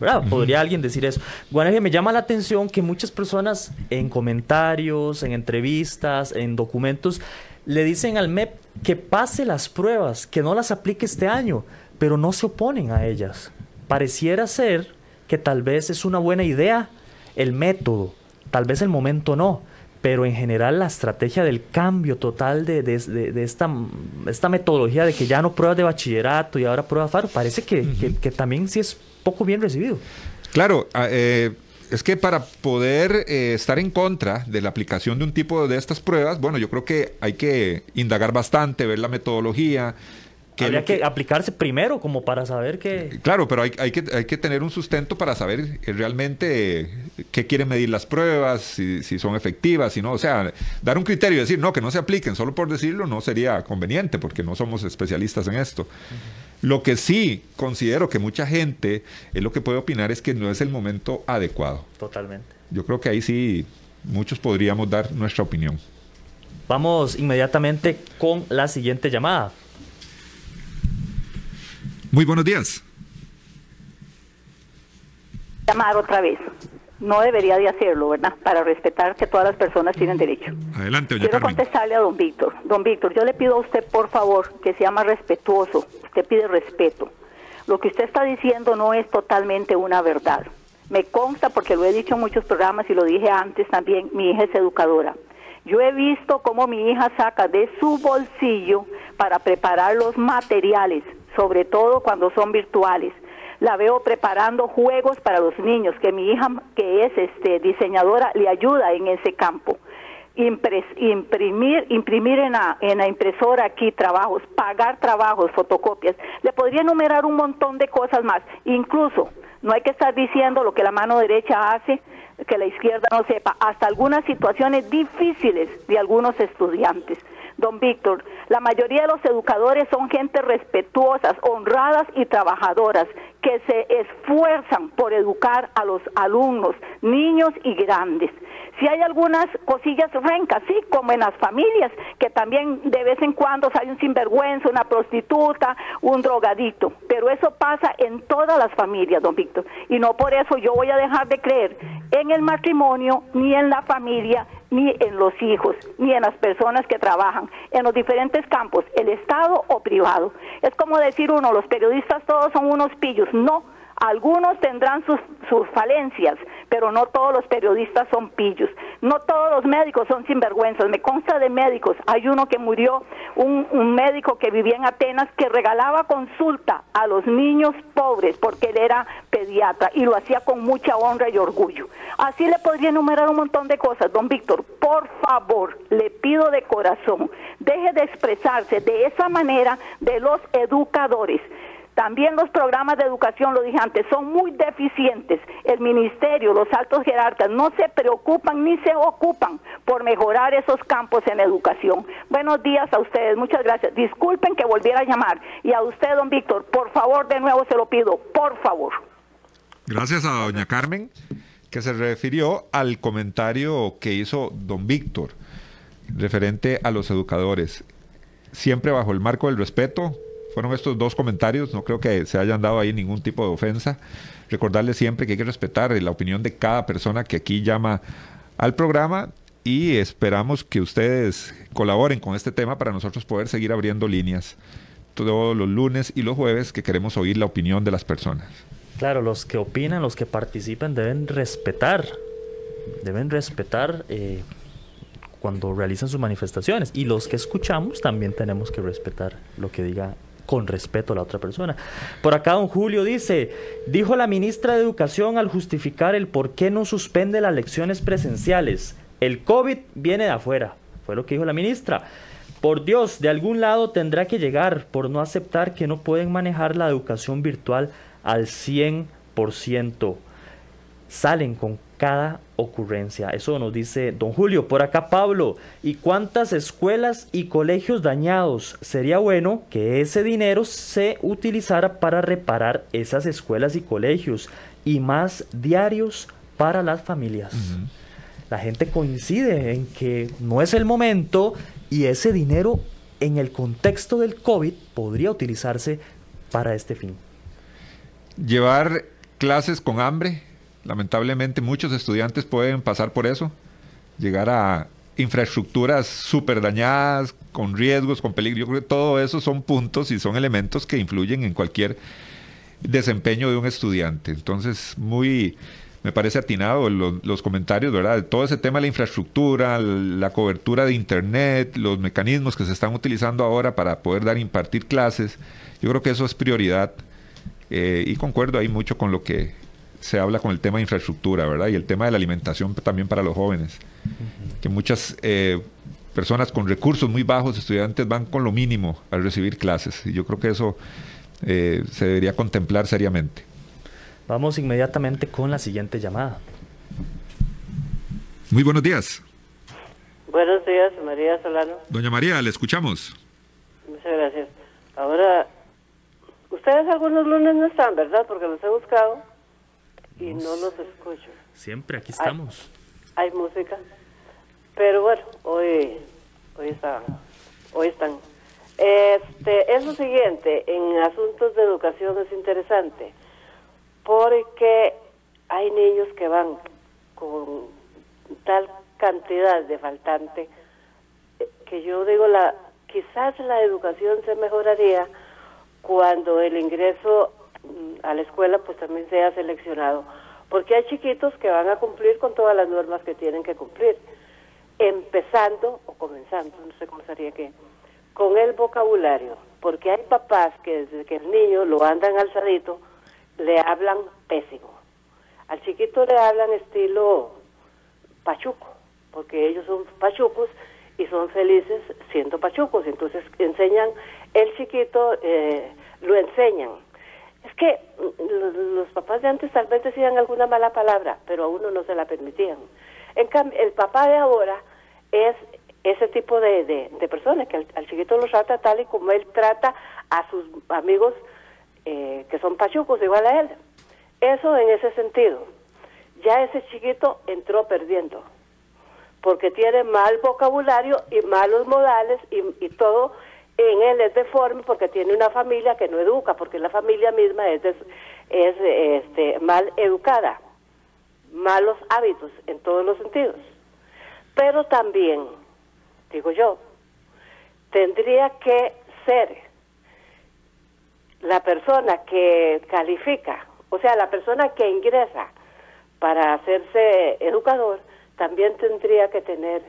¿verdad? Podría alguien decir eso. Bueno, me llama la atención que muchas personas en comentarios, en entrevistas, en documentos, le dicen al MEP que pase las pruebas, que no las aplique este año, pero no se oponen a ellas. Pareciera ser que tal vez es una buena idea el método, Tal vez el momento no, pero en general la estrategia del cambio total de, de, esta, esta metodología de que ya no pruebas de bachillerato y ahora pruebas FARO, parece que, que, también sí es poco bien recibido. Claro, ah, eh, es que para poder eh, estar en contra de la aplicación de un tipo de estas pruebas, bueno, yo creo que hay que indagar bastante, ver la metodología, Habría que, aplicarse primero como para saber que... Claro, pero hay, hay, que, hay que tener un sustento para saber eh, realmente qué quieren medir las pruebas, si, si, son efectivas, si no. O sea, dar un criterio y decir, no, que no se apliquen, solo por decirlo, no sería conveniente porque no somos especialistas en esto. Lo que sí considero que mucha gente es lo que puede opinar es que no es el momento adecuado. Totalmente. Yo creo que ahí sí muchos podríamos dar nuestra opinión. Vamos inmediatamente con la siguiente llamada. Muy buenos días. Llamar otra vez. No debería de hacerlo, ¿verdad? Para respetar que todas las personas tienen derecho. Adelante, doña Quiero contestarle a don Víctor. Don Víctor, yo le pido a usted, por favor, que sea más respetuoso. Usted pide respeto. Lo que usted está diciendo no es totalmente una verdad. Me consta, porque lo he dicho en muchos programas y lo dije antes también, mi hija es educadora. Yo he visto cómo mi hija saca de su bolsillo para preparar los materiales sobre todo cuando son virtuales. La veo preparando juegos para los niños, que mi hija, que es este, diseñadora, le ayuda en ese campo. imprimir, imprimir en la, en la impresora aquí trabajos, pagar trabajos, fotocopias. Le podría enumerar un montón de cosas más. Incluso, no hay que estar diciendo lo que la mano derecha hace, que la izquierda no sepa, hasta algunas situaciones difíciles de algunos estudiantes don Víctor. La mayoría de los educadores son gente respetuosas, honradas y trabajadoras que se esfuerzan por educar a los alumnos, niños y grandes. Si hay algunas cosillas rencas, sí, como en las familias, que también de vez en cuando sale un sinvergüenza, una prostituta, un drogadito, pero eso pasa en todas las familias, don Víctor, y no por eso yo voy a dejar de creer en el matrimonio, ni en la familia, ni en los hijos, ni en las personas que trabajan en los diferentes campos, el Estado o privado. Es como decir uno, los periodistas todos son unos pillos. No, algunos tendrán sus, sus, falencias, pero no todos los periodistas son pillos. No todos los médicos son sinvergüenzas. Me consta de médicos. Hay uno que murió, un, un, médico que vivía en Atenas, que regalaba consulta a los niños pobres porque él era pediatra y lo hacía con mucha honra y orgullo. Así le podría enumerar un montón de cosas. Don Víctor, por favor, le pido de corazón, deje de expresarse de esa manera de los educadores También los programas de educación, lo dije antes, son muy deficientes. El ministerio, los altos jerarcas no se preocupan ni se ocupan por mejorar esos campos en educación. Buenos días a ustedes, muchas gracias. Disculpen que volviera a llamar. Y a usted, don Víctor, por favor, de nuevo se lo pido, por favor. Gracias a doña Carmen, que se refirió al comentario que hizo don Víctor referente a los educadores. Siempre bajo el marco del respeto, fueron estos dos comentarios, no creo que se hayan dado ahí ningún tipo de ofensa. Recordarles siempre que hay que respetar la opinión de cada persona que aquí llama al programa y esperamos que ustedes colaboren con este tema para nosotros poder seguir abriendo líneas todos los lunes y los jueves que queremos oír la opinión de las personas. Claro, los que opinan, los que participan deben respetar, deben respetar eh, cuando realizan sus manifestaciones y los que escuchamos también tenemos que respetar lo que diga con respeto a la otra persona. Por acá don Julio dice, dijo la ministra de Educación al justificar el por qué no suspende las lecciones presenciales. El COVID viene de afuera, fue lo que dijo la ministra. Por Dios, de algún lado tendrá que llegar por no aceptar que no pueden manejar la educación virtual al 100%. Salen con cada ocurrencia. Eso nos dice don Julio. Por acá Pablo. ¿Y cuántas escuelas y colegios dañados? Sería bueno que ese dinero se utilizara para reparar esas escuelas y colegios y más diarios para las familias. La gente coincide en que no es el momento y ese dinero en el contexto del COVID podría utilizarse para este fin. Llevar clases con hambre Lamentablemente muchos estudiantes pueden pasar por eso, llegar a infraestructuras súper dañadas, con riesgos, con peligro. Yo creo que todo eso son puntos y son elementos que influyen en cualquier desempeño de un estudiante. Entonces, muy, me parece atinado los, comentarios, ¿verdad? Todo ese tema de la infraestructura, la cobertura de Internet, los mecanismos que se están utilizando ahora para poder dar, impartir clases. Yo creo que eso es prioridad. Eh, y concuerdo ahí mucho con lo que se habla con el tema de infraestructura, ¿verdad? Y el tema de la alimentación también para los jóvenes. Que muchas eh, personas con recursos muy bajos, estudiantes, van con lo mínimo al recibir clases. Y yo creo que eso eh, se debería contemplar seriamente. Vamos inmediatamente con la siguiente llamada. Muy buenos días. Buenos días, María Solano. Doña María, le escuchamos. Muchas gracias. Ahora, ustedes algunos lunes no están, ¿verdad? Porque los he buscado y no los escucho. Siempre aquí estamos. Hay, música, pero bueno, hoy hoy están hoy están. Este es lo siguiente, en asuntos de educación es interesante porque hay niños que van con tal cantidad de faltante que yo digo la quizás la educación se mejoraría cuando el ingreso a la escuela pues también sea seleccionado, porque hay chiquitos que van a cumplir con todas las normas que tienen que cumplir, empezando o comenzando, no sé cómo sería que, con el vocabulario, porque hay papás que desde que el niño lo andan alzadito, le hablan pésimo. Al chiquito le hablan estilo pachuco, porque ellos son pachucos y son felices siendo pachucos. Entonces enseñan, el chiquito eh, lo enseñan que mm, los, papás de antes tal vez decían alguna mala palabra, pero a uno no se la permitían. En cambio, el papá de ahora es ese tipo de, de, personas que al, chiquito lo trata tal y como él trata a sus amigos eh, que son pachucos igual a él. Eso en ese sentido. Ya ese chiquito entró perdiendo, porque tiene mal vocabulario y malos modales y, y todo en él es deforme porque tiene una familia que no educa, porque la familia misma es, es este, mal educada, malos hábitos en todos los sentidos. Pero también, digo yo, tendría que ser la persona que califica, o sea, la persona que ingresa para hacerse educador, también tendría que tener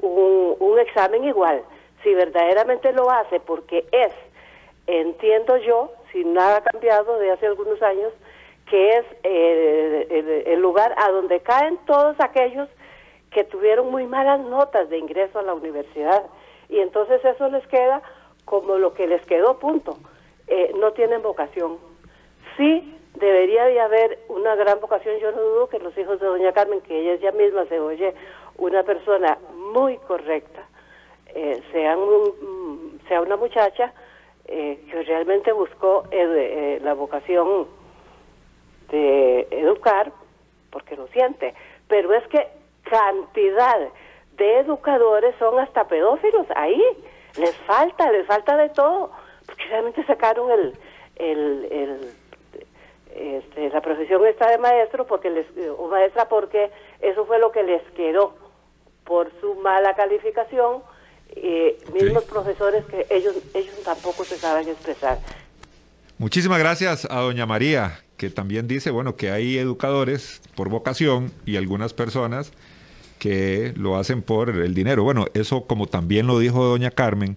un, un examen igual si verdaderamente lo hace porque es, entiendo yo, si nada ha cambiado de hace algunos años, que es eh, el, lugar a donde caen todos aquellos que tuvieron muy malas notas de ingreso a la universidad. Y entonces eso les queda como lo que les quedó, punto. eh, no tienen vocación. Sí debería de haber una gran vocación. Yo no dudo que los hijos de doña Carmen, que ella ya misma se oye una persona muy correcta, eh, sean un, sea una muchacha eh, que realmente buscó eh, la vocación de educar, porque lo siente. Pero es que cantidad de educadores son hasta pedófilos ahí. Les falta, les falta de todo, porque realmente sacaron el, el, el este, la profesión está de maestro porque les, o maestra porque eso fue lo que les quedó por su mala calificación eh, mismos profesores que ellos ellos tampoco se saben expresar. Muchísimas gracias a doña María que también dice bueno que hay educadores por vocación y algunas personas que lo hacen por el dinero. Bueno eso como también lo dijo doña Carmen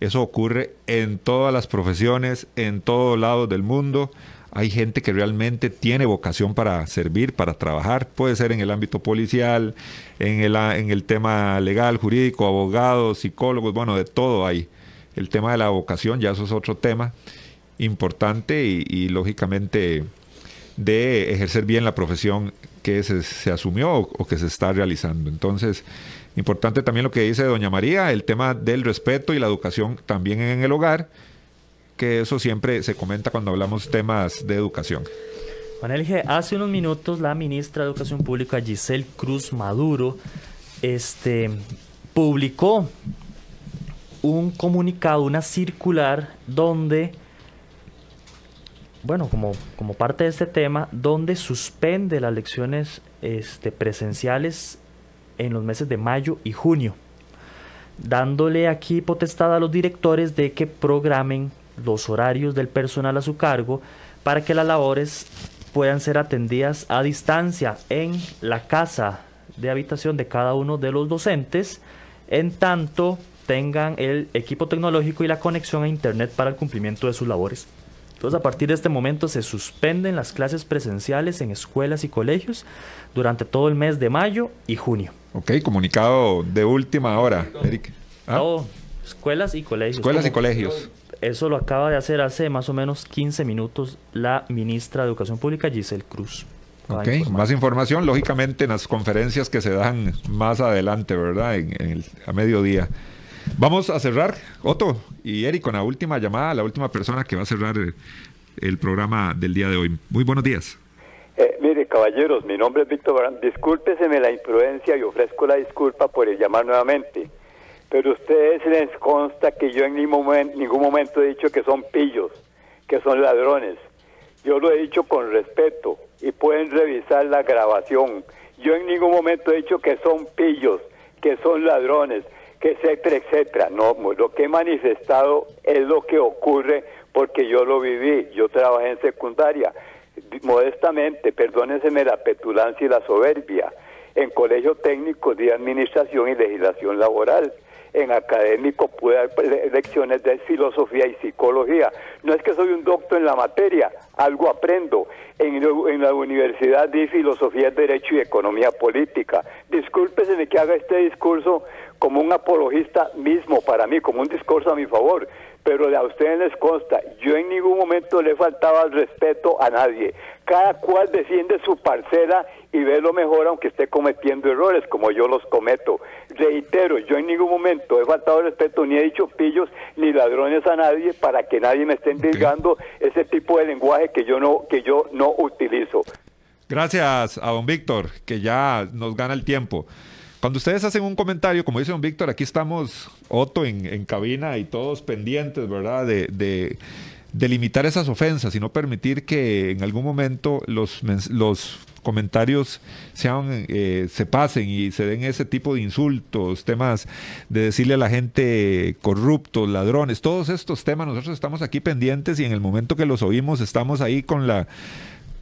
eso ocurre en todas las profesiones en todos lados del mundo hay gente que realmente tiene vocación para servir, para trabajar, puede ser en el ámbito policial, en el, en el tema legal, jurídico, abogados, psicólogos, bueno, de todo hay. El tema de la vocación, ya eso es otro tema importante y, lógicamente de ejercer bien la profesión que se, asumió o, que se está realizando. Entonces, importante también lo que dice doña María, el tema del respeto y la educación también en el hogar que eso siempre se comenta cuando hablamos temas de educación. Juan hace unos minutos la ministra de Educación Pública Giselle Cruz Maduro este, publicó un comunicado, una circular donde, bueno, como, como parte de este tema, donde suspende las lecciones este, presenciales en los meses de mayo y junio, dándole aquí potestad a los directores de que programen los horarios del personal a su cargo para que las labores puedan ser atendidas a distancia en la casa de habitación de cada uno de los docentes, en tanto tengan el equipo tecnológico y la conexión a Internet para el cumplimiento de sus labores. Entonces, a partir de este momento se suspenden las clases presenciales en escuelas y colegios durante todo el mes de mayo y junio. Ok, comunicado de última hora, Eric. ¿Ah? escuelas y colegios. Escuelas y colegios. Eso lo acaba de hacer hace más o menos 15 minutos la ministra de Educación Pública, Giselle Cruz. Ok, más información, lógicamente, en las conferencias que se dan más adelante, ¿verdad? En, a mediodía. Vamos a cerrar, Otto y Eric, con la última llamada, la última persona que va a cerrar el, programa del día de hoy. Muy buenos días. Eh, mire, caballeros, mi nombre es Víctor Barán. Discúlpeseme la imprudencia y ofrezco la disculpa por el llamar nuevamente pero a ustedes les consta que yo en ningún momento, ningún momento he dicho que son pillos, que son ladrones. Yo lo he dicho con respeto y pueden revisar la grabación. Yo en ningún momento he dicho que son pillos, que son ladrones, que etcétera, etcétera. No, lo que he manifestado es lo que ocurre porque yo lo viví. Yo trabajé en secundaria. Modestamente, perdónenseme la petulancia y la soberbia, en colegio técnico de administración y legislación laboral en académico pude dar lecciones de filosofía y psicología. No es que soy un doctor en la materia, algo aprendo. En, la universidad di filosofía, derecho y economía política. Discúlpese que haga este discurso como un apologista mismo para mí, como un discurso a mi favor pero a ustedes les consta, yo en ningún momento le faltaba el respeto a nadie. Cada cual defiende su parcela y ve lo mejor aunque esté cometiendo errores como yo los cometo. Reitero, yo en ningún momento he faltado el respeto ni he dicho pillos ni ladrones a nadie para que nadie me esté indicando ese tipo de lenguaje que yo no que yo no utilizo. Gracias a don Víctor, que ya nos gana el tiempo. Cuando ustedes hacen un comentario, como dice don Víctor, aquí estamos Otto en, cabina y todos pendientes, ¿verdad? De, de, limitar esas ofensas y no permitir que en algún momento los, los comentarios sean, eh, se pasen y se den ese tipo de insultos, temas de decirle a la gente corruptos, ladrones, todos estos temas, nosotros estamos aquí pendientes y en el momento que los oímos estamos ahí con la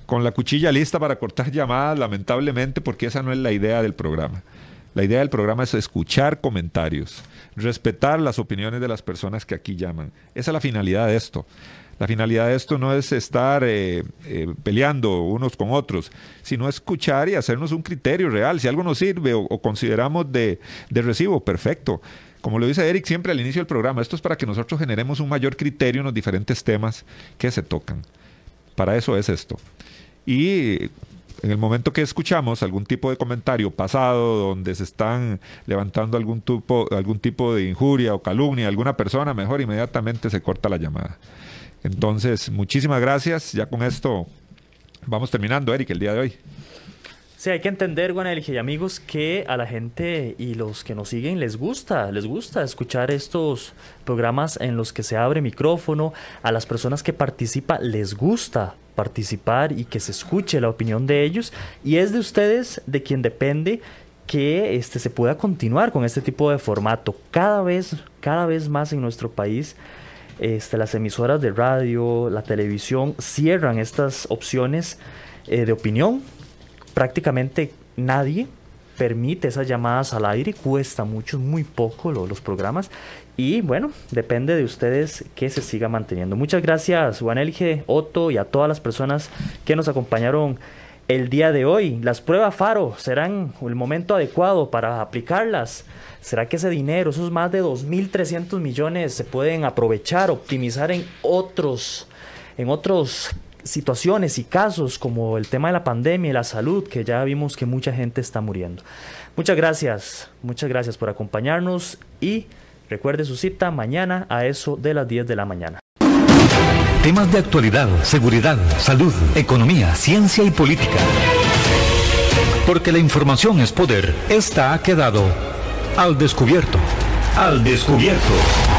con la cuchilla lista para cortar llamadas, lamentablemente, porque esa no es la idea del programa. La idea del programa es escuchar comentarios, respetar las opiniones de las personas que aquí llaman. Esa es la finalidad de esto. La finalidad de esto no es estar eh, eh, peleando unos con otros, sino escuchar y hacernos un criterio real. Si algo nos sirve o, consideramos de, recibo, perfecto. como lo dice Eric siempre al inicio del programa, esto es para que nosotros generemos un mayor criterio en los diferentes temas que se tocan. Para eso es esto. Y en el momento que escuchamos algún tipo de comentario pasado donde se están levantando algún tipo, algún tipo de injuria o calumnia a alguna persona, mejor inmediatamente se corta la llamada. Entonces, muchísimas gracias. Ya con esto vamos terminando, Eric, el día de hoy. Sí, hay que entender, Guanelje y amigos, que a la gente y los que nos siguen les gusta, les gusta escuchar estos programas en los que se abre micrófono, a las personas que participan les gusta participar y que se escuche la opinión de ellos. Y es de ustedes de quien depende que este se pueda continuar con este tipo de formato. Cada vez cada vez más en nuestro país este, las emisoras de radio la televisión cierran estas opciones eh, de opinión. Prácticamente nadie permite esas llamadas al aire, cuesta mucho, muy poco los programas. Y bueno, depende de ustedes que se siga manteniendo. Muchas gracias, Juan Elge, Otto y a todas las personas que nos acompañaron el día de hoy. Las pruebas FARO serán el momento adecuado para aplicarlas. ¿Será que ese dinero, esos más de 2.300 millones, se pueden aprovechar, optimizar en otros, en otros situaciones y casos como el tema de la pandemia y la salud, que ya vimos que mucha gente está muriendo. Muchas gracias, muchas gracias por acompañarnos y recuerde su cita mañana a eso de las 10 de la mañana. Temas de actualidad, seguridad, salud, economía, ciencia y política. Porque la información es poder, esta ha quedado al descubierto. Al descubierto.